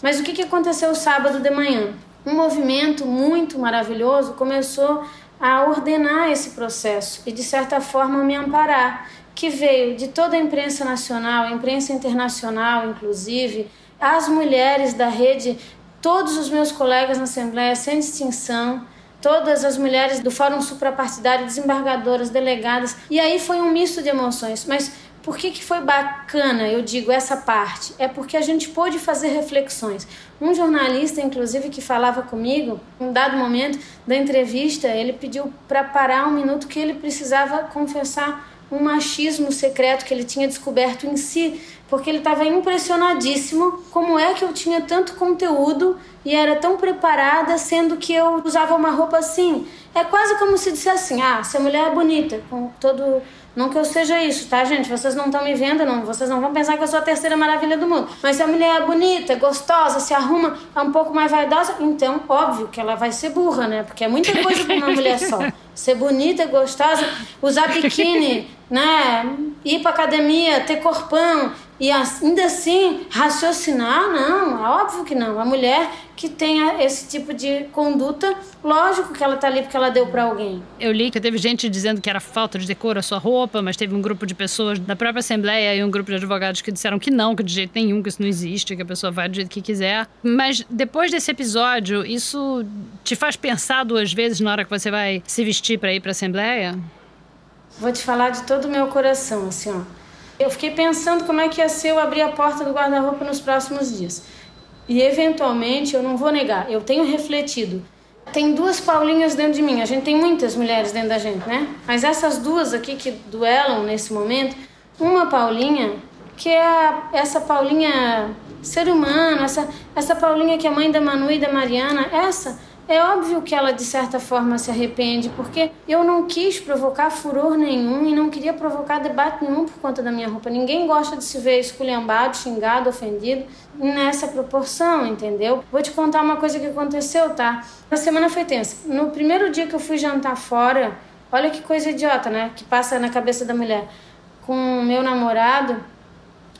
Speaker 4: Mas o que aconteceu sábado de manhã? Um movimento muito maravilhoso começou a ordenar esse processo e, de certa forma, me amparar, que veio de toda a imprensa nacional, a imprensa internacional, inclusive, as mulheres da rede, todos os meus colegas na Assembleia, sem distinção, todas as mulheres do Fórum Suprapartidário, desembargadoras, delegadas, e aí foi um misto de emoções, mas por que, que foi bacana, eu digo, essa parte? É porque a gente pôde fazer reflexões. Um jornalista, inclusive, que falava comigo, um dado momento da entrevista, ele pediu para parar um minuto que ele precisava confessar um machismo secreto que ele tinha descoberto em si, porque ele estava impressionadíssimo como é que eu tinha tanto conteúdo e era tão preparada, sendo que eu usava uma roupa assim. É quase como se dissesse assim: ah, essa mulher é bonita, com todo não que eu seja isso, tá, gente? Vocês não estão me vendo, não. Vocês não vão pensar que eu sou a terceira maravilha do mundo. Mas se a mulher é bonita, gostosa, se arruma, é um pouco mais vaidosa, então, óbvio que ela vai ser burra, né? Porque é muita coisa pra uma [laughs] mulher só. Ser bonita, gostosa, usar biquíni, né? Ir pra academia, ter corpão, e ainda assim raciocinar, não, é óbvio que não. A mulher que tenha esse tipo de conduta, lógico que ela tá ali porque ela deu para alguém.
Speaker 2: Eu li que teve gente dizendo que era falta de decoro a sua roupa, mas teve um grupo de pessoas da própria Assembleia e um grupo de advogados que disseram que não, que de jeito nenhum, que isso não existe, que a pessoa vai do jeito que quiser. Mas depois desse episódio, isso te faz pensar duas vezes na hora que você vai se vestir para ir para a Assembleia?
Speaker 4: Vou te falar de todo o meu coração, assim, ó. Eu fiquei pensando como é que ia ser eu abrir a porta do guarda-roupa nos próximos dias. E eventualmente, eu não vou negar, eu tenho refletido. Tem duas Paulinhas dentro de mim. A gente tem muitas mulheres dentro da gente, né? Mas essas duas aqui que duelam nesse momento, uma Paulinha, que é essa Paulinha ser humano, essa, essa Paulinha que é mãe da Manu e da Mariana, essa é óbvio que ela de certa forma se arrepende, porque eu não quis provocar furor nenhum e não queria provocar debate nenhum por conta da minha roupa. Ninguém gosta de se ver esculhambado, xingado, ofendido nessa proporção, entendeu? Vou te contar uma coisa que aconteceu, tá? A semana foi tensa. No primeiro dia que eu fui jantar fora, olha que coisa idiota, né? Que passa na cabeça da mulher. Com o meu namorado,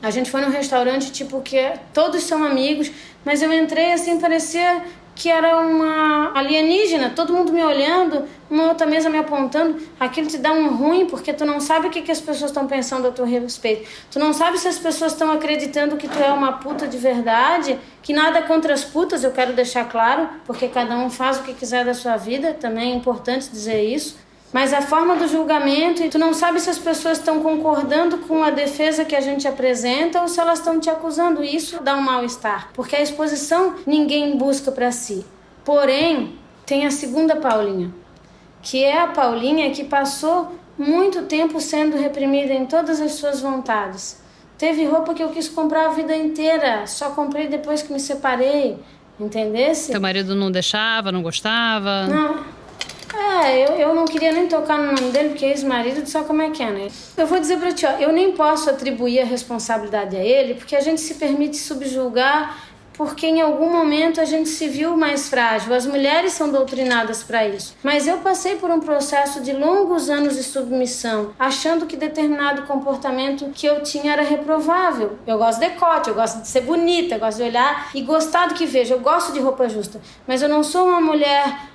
Speaker 4: a gente foi num restaurante, tipo, que todos são amigos, mas eu entrei assim, parecia que era uma alienígena, todo mundo me olhando, uma outra mesa me apontando. Aquilo te dá um ruim porque tu não sabe o que, que as pessoas estão pensando a teu respeito. Tu não sabe se as pessoas estão acreditando que tu é uma puta de verdade, que nada contra as putas, eu quero deixar claro, porque cada um faz o que quiser da sua vida, também é importante dizer isso. Mas a forma do julgamento, e tu não sabe se as pessoas estão concordando com a defesa que a gente apresenta ou se elas estão te acusando. Isso dá um mal-estar, porque a exposição ninguém busca para si. Porém, tem a segunda Paulinha, que é a Paulinha que passou muito tempo sendo reprimida em todas as suas vontades. Teve roupa que eu quis comprar a vida inteira, só comprei depois que me separei, entendesse?
Speaker 2: Teu marido não deixava, não gostava?
Speaker 4: Não. É, eu, eu não queria nem tocar no nome dele, porque é ex-marido, só como é que é, né? Eu vou dizer pra ti, ó, eu nem posso atribuir a responsabilidade a ele, porque a gente se permite subjulgar porque em algum momento a gente se viu mais frágil. As mulheres são doutrinadas para isso. Mas eu passei por um processo de longos anos de submissão, achando que determinado comportamento que eu tinha era reprovável. Eu gosto de decote, eu gosto de ser bonita, eu gosto de olhar e gostar do que vejo. Eu gosto de roupa justa, mas eu não sou uma mulher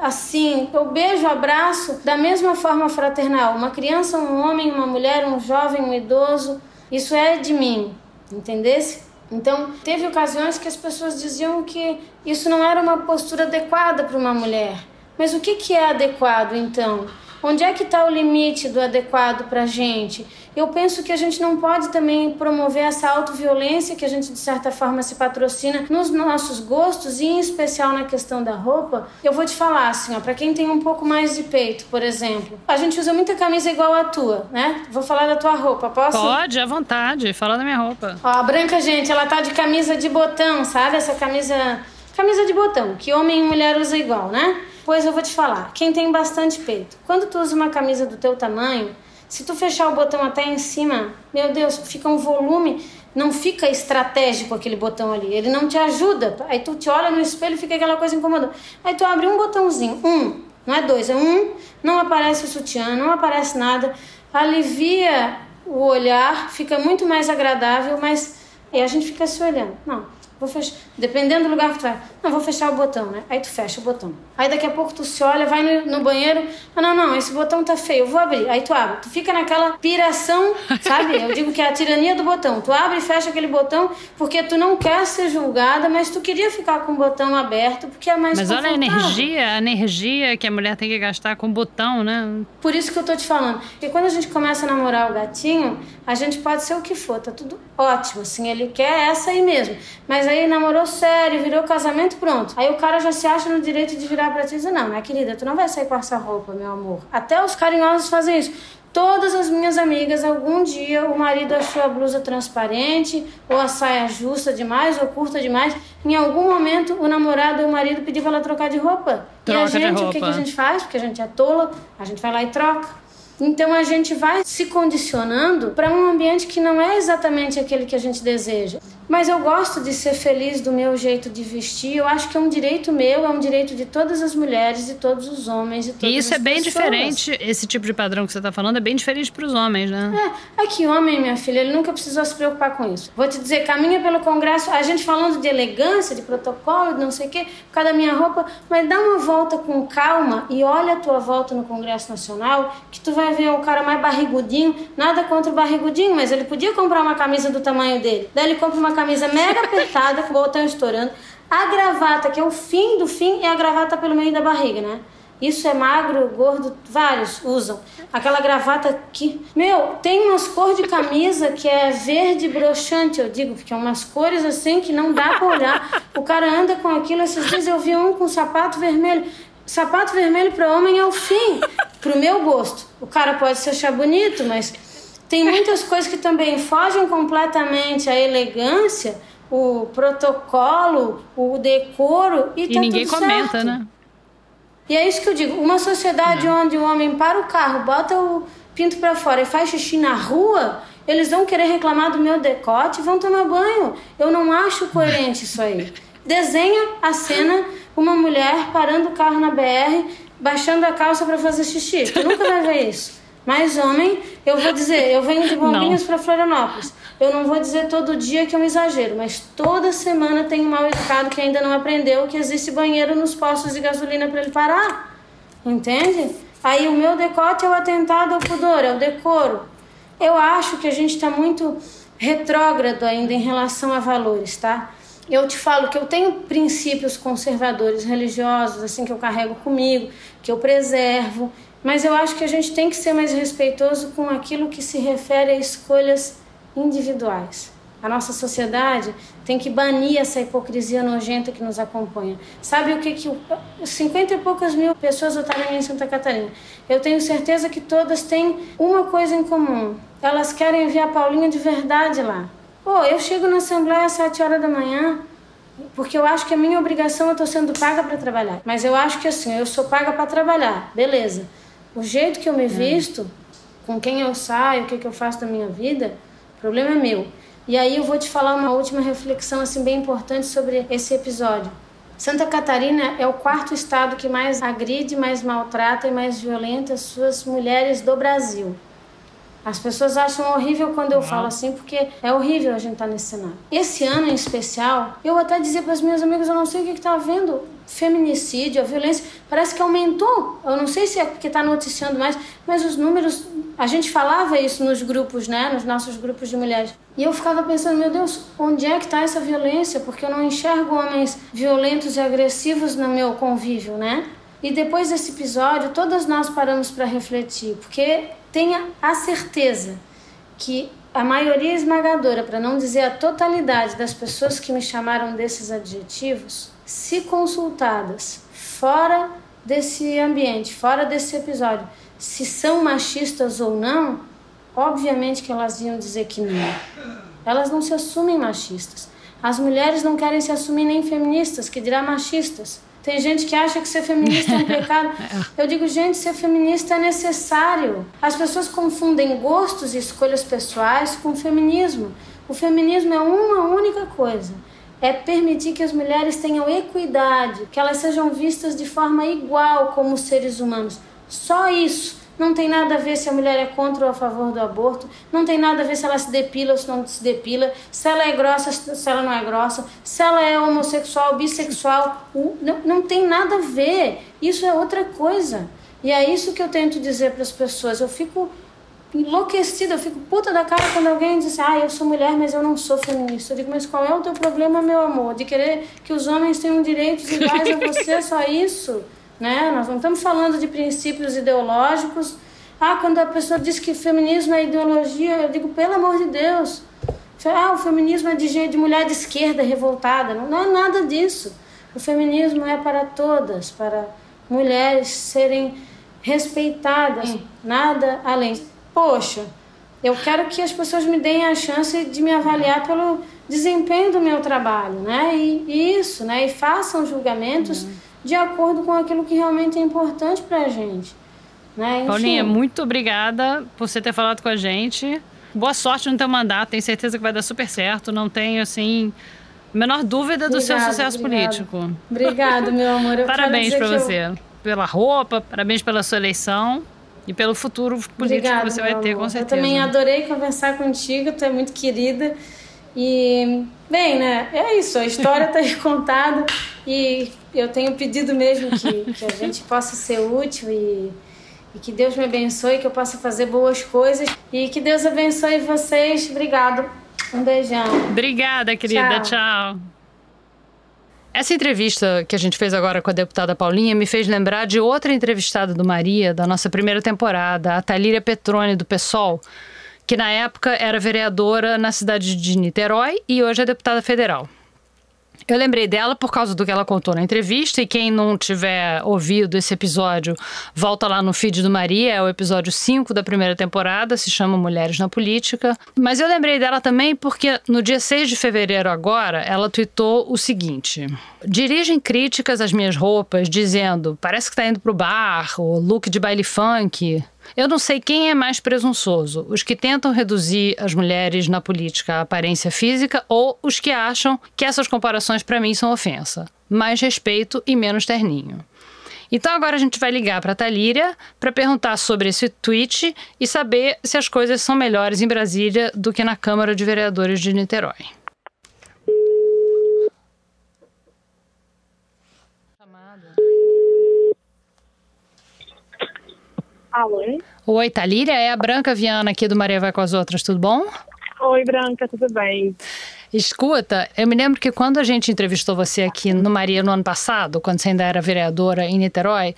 Speaker 4: assim, eu beijo, abraço da mesma forma fraternal. Uma criança, um homem, uma mulher, um jovem, um idoso, isso é de mim, entendesse? Então, teve ocasiões que as pessoas diziam que isso não era uma postura adequada para uma mulher. Mas o que, que é adequado então? Onde é que está o limite do adequado para a gente? Eu penso que a gente não pode também promover essa autoviolência que a gente, de certa forma, se patrocina nos nossos gostos e, em especial, na questão da roupa. Eu vou te falar assim, ó, para quem tem um pouco mais de peito, por exemplo. A gente usa muita camisa igual a tua, né? Vou falar da tua roupa, posso?
Speaker 2: Pode, à vontade. Fala da minha roupa.
Speaker 4: Ó, a branca, gente, ela tá de camisa de botão, sabe? Essa camisa... Camisa de botão, que homem e mulher usa igual, né? Pois eu vou te falar, quem tem bastante peito, quando tu usa uma camisa do teu tamanho, se tu fechar o botão até em cima, meu Deus, fica um volume, não fica estratégico aquele botão ali, ele não te ajuda. Aí tu te olha no espelho e fica aquela coisa incomodando. Aí tu abre um botãozinho, um, não é dois, é um, não aparece o sutiã, não aparece nada, alivia o olhar, fica muito mais agradável, mas aí a gente fica se olhando. Não, vou fechar. Dependendo do lugar que tu vai. Não, vou fechar o botão, né? Aí tu fecha o botão. Aí daqui a pouco tu se olha, vai no, no banheiro. Ah, não, não, esse botão tá feio, eu vou abrir. Aí tu abre. Tu fica naquela piração, sabe? Eu digo que é a tirania do botão. Tu abre e fecha aquele botão porque tu não quer ser julgada, mas tu queria ficar com o botão aberto porque é mais
Speaker 2: Mas olha a energia, a energia que a mulher tem que gastar com o botão, né?
Speaker 4: Por isso que eu tô te falando. Porque quando a gente começa a namorar o gatinho, a gente pode ser o que for, tá tudo ótimo. Assim, ele quer essa aí mesmo. Mas aí namorou sério, virou casamento, pronto. Aí o cara já se acha no direito de virar pra ti e dizer: Não, minha querida, tu não vai sair com essa roupa, meu amor. Até os carinhosos fazem isso. Todas as minhas amigas, algum dia o marido achou a blusa transparente, ou a saia justa demais, ou curta demais. Em algum momento, o namorado ou o marido pediu pra ela trocar de roupa.
Speaker 2: Troca
Speaker 4: e a gente, o que, que a gente faz? Porque a gente é tola, a gente vai lá e troca. Então a gente vai se condicionando para um ambiente que não é exatamente aquele que a gente deseja. Mas eu gosto de ser feliz do meu jeito de vestir. Eu acho que é um direito meu, é um direito de todas as mulheres, de todos os homens, de todas
Speaker 2: E isso é
Speaker 4: as
Speaker 2: bem
Speaker 4: pessoas.
Speaker 2: diferente, esse tipo de padrão que você tá falando é bem diferente pros homens, né?
Speaker 4: É, é que homem, minha filha, ele nunca precisou se preocupar com isso. Vou te dizer, caminha pelo Congresso, a gente falando de elegância, de protocolo, de não sei o quê, por causa da minha roupa, mas dá uma volta com calma e olha a tua volta no Congresso Nacional, que tu vai ver o cara mais barrigudinho, nada contra o barrigudinho, mas ele podia comprar uma camisa do tamanho dele. Daí ele compra uma camisa mega apertada, [laughs] com o botão estourando, a gravata, que é o fim do fim, e a gravata pelo meio da barriga, né? Isso é magro, gordo, vários usam. Aquela gravata aqui. Meu, tem umas cores de camisa que é verde broxante, eu digo, porque é umas cores assim que não dá pra olhar. O cara anda com aquilo. Esses dias eu vi um com sapato vermelho. Sapato vermelho para homem é o fim, pro meu gosto. O cara pode se achar bonito, mas tem muitas coisas que também fogem completamente à elegância, o protocolo, o decoro e,
Speaker 2: e
Speaker 4: tá
Speaker 2: ninguém
Speaker 4: tudo
Speaker 2: comenta,
Speaker 4: certo.
Speaker 2: né?
Speaker 4: E é isso que eu digo. Uma sociedade onde o homem para o carro, bota o pinto para fora e faz xixi na rua, eles vão querer reclamar do meu decote e vão tomar banho. Eu não acho coerente isso aí. [laughs] Desenha a cena uma mulher parando o carro na BR, baixando a calça para fazer xixi. Tu nunca vai ver isso. Mas homem, eu vou dizer, eu venho de Bombinhas para Florianópolis. Eu não vou dizer todo dia que é um exagero, mas toda semana tem um mal educado que ainda não aprendeu que existe banheiro nos postos de gasolina para ele parar. Entende? Aí o meu decote é o atentado ao pudor, é o decoro. Eu acho que a gente está muito retrógrado ainda em relação a valores, tá? Eu te falo que eu tenho princípios conservadores religiosos, assim, que eu carrego comigo, que eu preservo, mas eu acho que a gente tem que ser mais respeitoso com aquilo que se refere a escolhas individuais. A nossa sociedade tem que banir essa hipocrisia nojenta que nos acompanha. Sabe o que que... 50 e poucas mil pessoas votaram em Santa Catarina. Eu tenho certeza que todas têm uma coisa em comum. Elas querem ver a Paulinha de verdade lá. Pô, eu chego na Assembleia às 7 horas da manhã, porque eu acho que a minha obrigação eu estou sendo paga para trabalhar. Mas eu acho que assim, eu sou paga para trabalhar, beleza. O jeito que eu me visto, com quem eu saio, o que, que eu faço da minha vida, o problema é meu. E aí eu vou te falar uma última reflexão assim bem importante sobre esse episódio. Santa Catarina é o quarto estado que mais agride, mais maltrata e mais violenta as suas mulheres do Brasil. As pessoas acham horrível quando eu falo assim, porque é horrível a gente estar nesse cenário. Esse ano em especial, eu até dizia para as minhas amigas, eu não sei o que está havendo. Feminicídio, a violência, parece que aumentou. Eu não sei se é porque está noticiando mais, mas os números. A gente falava isso nos grupos, né? Nos nossos grupos de mulheres. E eu ficava pensando, meu Deus, onde é que está essa violência? Porque eu não enxergo homens violentos e agressivos no meu convívio, né? E depois desse episódio, todas nós paramos para refletir, porque tenha a certeza que a maioria esmagadora, para não dizer a totalidade das pessoas que me chamaram desses adjetivos, se consultadas fora desse ambiente, fora desse episódio, se são machistas ou não, obviamente que elas iam dizer que não. Elas não se assumem machistas. As mulheres não querem se assumir nem feministas, que dirá machistas. Tem gente que acha que ser feminista é um [laughs] pecado. Eu digo, gente, ser feminista é necessário. As pessoas confundem gostos e escolhas pessoais com feminismo. O feminismo é uma única coisa: é permitir que as mulheres tenham equidade, que elas sejam vistas de forma igual como seres humanos. Só isso. Não tem nada a ver se a mulher é contra ou a favor do aborto. Não tem nada a ver se ela se depila ou se não se depila. Se ela é grossa, se ela não é grossa. Se ela é homossexual, bissexual. Não, não tem nada a ver. Isso é outra coisa. E é isso que eu tento dizer para as pessoas. Eu fico enlouquecida, eu fico puta da cara quando alguém diz ah, eu sou mulher, mas eu não sou feminista. Eu digo, mas qual é o teu problema, meu amor? De querer que os homens tenham direitos iguais a você, só isso? Né? Nós não estamos falando de princípios ideológicos. Ah, quando a pessoa diz que feminismo é ideologia, eu digo, pelo amor de Deus. Ah, o feminismo é de, de mulher de esquerda revoltada. Não, não é nada disso. O feminismo é para todas, para mulheres serem respeitadas, nada além. Poxa, eu quero que as pessoas me deem a chance de me avaliar pelo desempenho do meu trabalho, né? E, e isso, né? E façam julgamentos. Uhum de acordo com aquilo que realmente é importante para a gente. Né?
Speaker 2: Paulinha, muito obrigada por você ter falado com a gente. Boa sorte no teu mandato, tenho certeza que vai dar super certo. Não tenho, assim, a menor dúvida do seu sucesso político.
Speaker 4: Obrigado, meu amor. Eu
Speaker 2: parabéns para você. Eu... Pela roupa, parabéns pela sua eleição e pelo futuro político Obrigado, que você vai ter,
Speaker 4: amor.
Speaker 2: com certeza.
Speaker 4: Eu também adorei conversar contigo, tu é muito querida. E, bem, né? É isso, a história está aí contada e eu tenho pedido mesmo que, que a gente possa ser útil e, e que Deus me abençoe, que eu possa fazer boas coisas e que Deus abençoe vocês. Obrigado. Um beijão.
Speaker 2: Obrigada, querida. Tchau. tchau. Essa entrevista que a gente fez agora com a deputada Paulinha me fez lembrar de outra entrevistada do Maria, da nossa primeira temporada, a Talíria Petrone, do PSOL, que na época era vereadora na cidade de Niterói e hoje é deputada federal. Eu lembrei dela por causa do que ela contou na entrevista, e quem não tiver ouvido esse episódio, volta lá no feed do Maria, é o episódio 5 da primeira temporada, se chama Mulheres na Política. Mas eu lembrei dela também porque no dia 6 de fevereiro agora, ela tweetou o seguinte: Dirigem críticas às minhas roupas, dizendo: parece que tá indo pro bar, o look de baile funk. Eu não sei quem é mais presunçoso: os que tentam reduzir as mulheres na política à aparência física ou os que acham que essas comparações para mim são ofensa. Mais respeito e menos terninho. Então agora a gente vai ligar para a Talíria para perguntar sobre esse tweet e saber se as coisas são melhores em Brasília do que na Câmara de Vereadores de Niterói.
Speaker 1: Alô?
Speaker 2: Oi, Talíria, é a Branca Viana aqui do Maria Vai com as Outras, tudo bom?
Speaker 1: Oi, Branca, tudo bem?
Speaker 2: Escuta, eu me lembro que quando a gente entrevistou você aqui no Maria no ano passado, quando você ainda era vereadora em Niterói,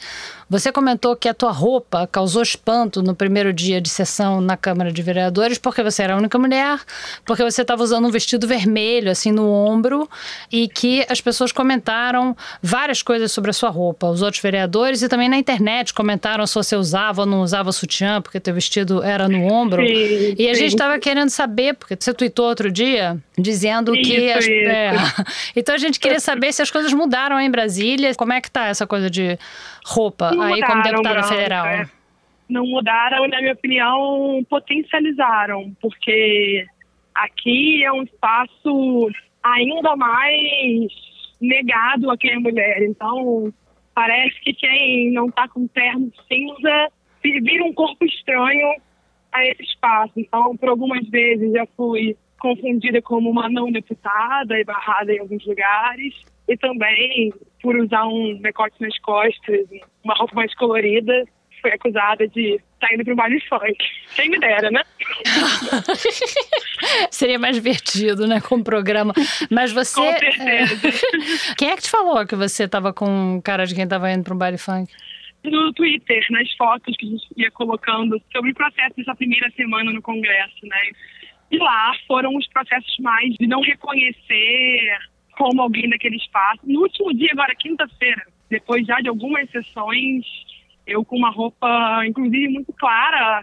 Speaker 2: você comentou que a tua roupa causou espanto no primeiro dia de sessão na Câmara de Vereadores, porque você era a única mulher, porque você estava usando um vestido vermelho, assim, no ombro, e que as pessoas comentaram várias coisas sobre a sua roupa. Os outros vereadores e também na internet comentaram se você usava ou não usava sutiã, porque teu vestido era no ombro.
Speaker 1: Sim,
Speaker 2: e a
Speaker 1: sim.
Speaker 2: gente estava querendo saber, porque você tweetou outro dia, dizendo que...
Speaker 1: Isso,
Speaker 2: as-
Speaker 1: isso.
Speaker 2: é. [laughs] Então a gente queria saber se as coisas mudaram em Brasília, como é que tá essa coisa de roupa
Speaker 1: Não
Speaker 2: aí como
Speaker 1: mudaram,
Speaker 2: deputada
Speaker 1: Branca.
Speaker 2: federal?
Speaker 1: Não mudaram e, na minha opinião, potencializaram, porque aqui é um espaço ainda mais negado a quem é mulher. Então, parece que quem não está com terno cinza vi- vira um corpo estranho a esse espaço. Então, por algumas vezes já fui confundida como uma não deputada e barrada em alguns lugares. E também por usar um decote nas costas, uma roupa mais colorida, fui acusada de estar indo para um baile funk. Quem me dera, né? [laughs]
Speaker 2: Seria mais divertido, né, com o programa. Mas você.
Speaker 1: Com certeza.
Speaker 2: é, Quem é que te falou que você tava com cara de quem tava indo para um baile funk?
Speaker 1: No Twitter, nas fotos que a gente ia colocando sobre o processo dessa primeira semana no Congresso, né? E lá foram os processos mais de não reconhecer como alguém daquele espaço. No último dia, agora, quinta-feira, depois já de algumas sessões, eu com uma roupa, inclusive, muito clara,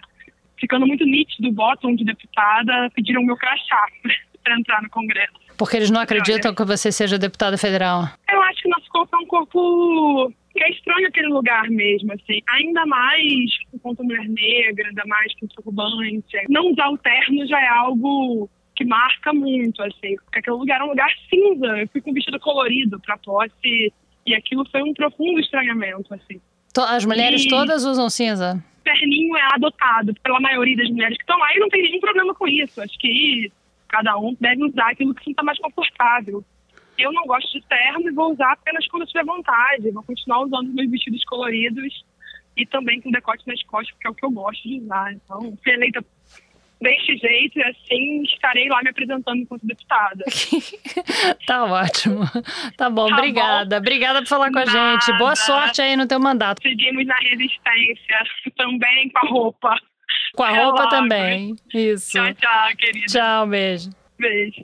Speaker 1: ficando muito nítido, bottom de deputada, pediram meu crachá [laughs] para entrar no Congresso.
Speaker 2: Porque eles não acreditam que você seja deputada federal.
Speaker 1: Eu acho que nosso corpo é um corpo que é estranho aquele lugar mesmo, assim. Ainda mais enquanto mulher negra, ainda mais com turbante. Não usar o terno já é algo que marca muito, assim. Porque aquele lugar é um lugar cinza. Eu fui com vestido colorido pra posse e aquilo foi um profundo estranhamento, assim.
Speaker 2: As mulheres
Speaker 1: E-
Speaker 2: todas usam cinza.
Speaker 1: terninho é adotado pela maioria das mulheres que estão lá e não tem nenhum problema com isso. Acho que cada um deve usar aquilo que sinta mais confortável. Eu não gosto de terno e vou usar apenas quando eu tiver vontade. Vou continuar usando meus vestidos coloridos e também com decote nas costas, porque é o que eu gosto de usar. Então, fui eleita deste jeito e assim estarei lá me apresentando enquanto deputada. [laughs]
Speaker 2: tá ótimo. Tá bom,
Speaker 1: Tá
Speaker 2: obrigada. Obrigada por falar com a
Speaker 1: Nada.
Speaker 2: gente. Boa sorte aí no teu mandato.
Speaker 1: Seguimos na resistência, [laughs] também com a roupa.
Speaker 2: Com a roupa também. Isso.
Speaker 1: Tchau, tchau, querida.
Speaker 2: Tchau, beijo.
Speaker 1: Beijo.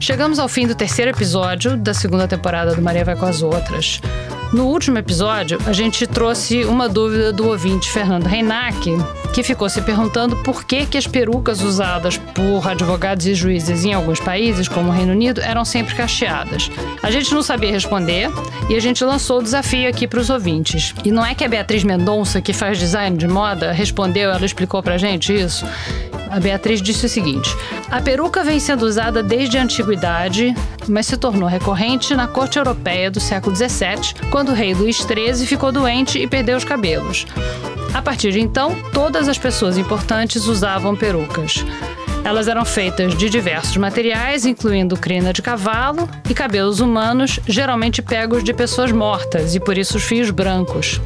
Speaker 2: Chegamos ao fim do terceiro episódio da segunda temporada do Maria Vai com as Outras. No último episódio, a gente trouxe uma dúvida do ouvinte Fernando Reinac, que ficou se perguntando por que, que as perucas usadas por advogados e juízes em alguns países, como o Reino Unido, eram sempre cacheadas. A gente não sabia responder e a gente lançou o desafio aqui para os ouvintes. E não é que a Beatriz Mendonça, que faz design de moda, respondeu, ela explicou pra gente isso? A Beatriz disse o seguinte: a peruca vem sendo usada desde a antiguidade, mas se tornou recorrente na corte europeia do século XVII, quando o rei Luís XIII ficou doente e perdeu os cabelos. A partir de então, todas as pessoas importantes usavam perucas. Elas eram feitas de diversos materiais, incluindo crina de cavalo e cabelos humanos, geralmente pegos de pessoas mortas, e por isso os fios brancos.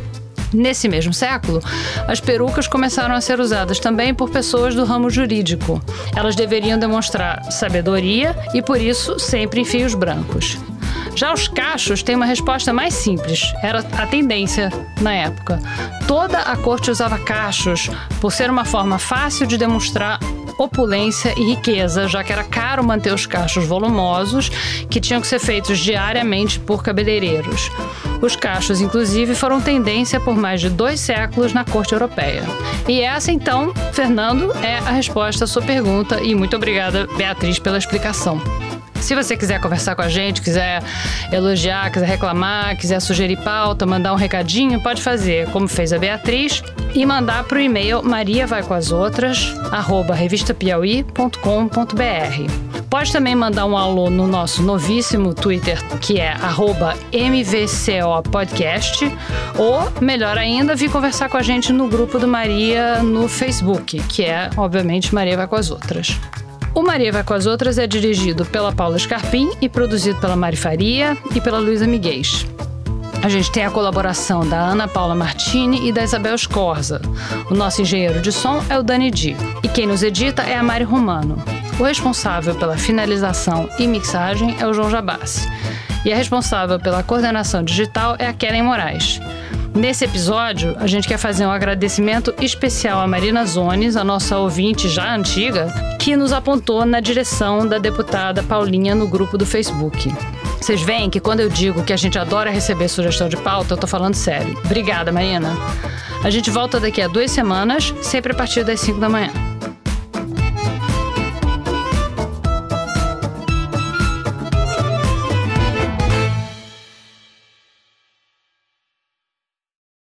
Speaker 2: Nesse mesmo século, as perucas começaram a ser usadas também por pessoas do ramo jurídico. Elas deveriam demonstrar sabedoria e, por isso, sempre em fios brancos. Já os cachos têm uma resposta mais simples. Era a tendência na época. Toda a corte usava cachos por ser uma forma fácil de demonstrar opulência e riqueza, já que era caro manter os cachos volumosos, que tinham que ser feitos diariamente por cabeleireiros. Os cachos, inclusive, foram tendência por mais de dois séculos na corte europeia. E essa, então, Fernando, é a resposta à sua pergunta, e muito obrigada, Beatriz, pela explicação. Se você quiser conversar com a gente, quiser elogiar, quiser reclamar, quiser sugerir pauta, mandar um recadinho, pode fazer como fez a Beatriz e mandar para o e-mail mariavaicoasotras, arroba revistapiauí.com.br. Pode também mandar um alô no nosso novíssimo Twitter, que é arroba mvcopodcast, ou, melhor ainda, vir conversar com a gente no grupo do Maria no Facebook, que é, obviamente, Maria Vai com as Outras. O Maria Vai com as Outras é dirigido pela Paula Scarpim e produzido pela Mari Faria e pela Luísa Miguel. A gente tem a colaboração da Ana Paula Martini e da Isabel Scorza. O nosso engenheiro de som é o Dani Di. E quem nos edita é a Mari Romano. O responsável pela finalização e mixagem é o João Jabassi. E a responsável pela coordenação digital é a Kellen Moraes. Nesse episódio, a gente quer fazer um agradecimento especial a Marina Zones, a nossa ouvinte já antiga, que nos apontou na direção da deputada Paulinha no grupo do Facebook. Vocês veem que quando eu digo que a gente adora receber sugestão de pauta, eu tô falando sério. Obrigada, Marina. A gente volta daqui a duas semanas, sempre a partir das 5 da manhã.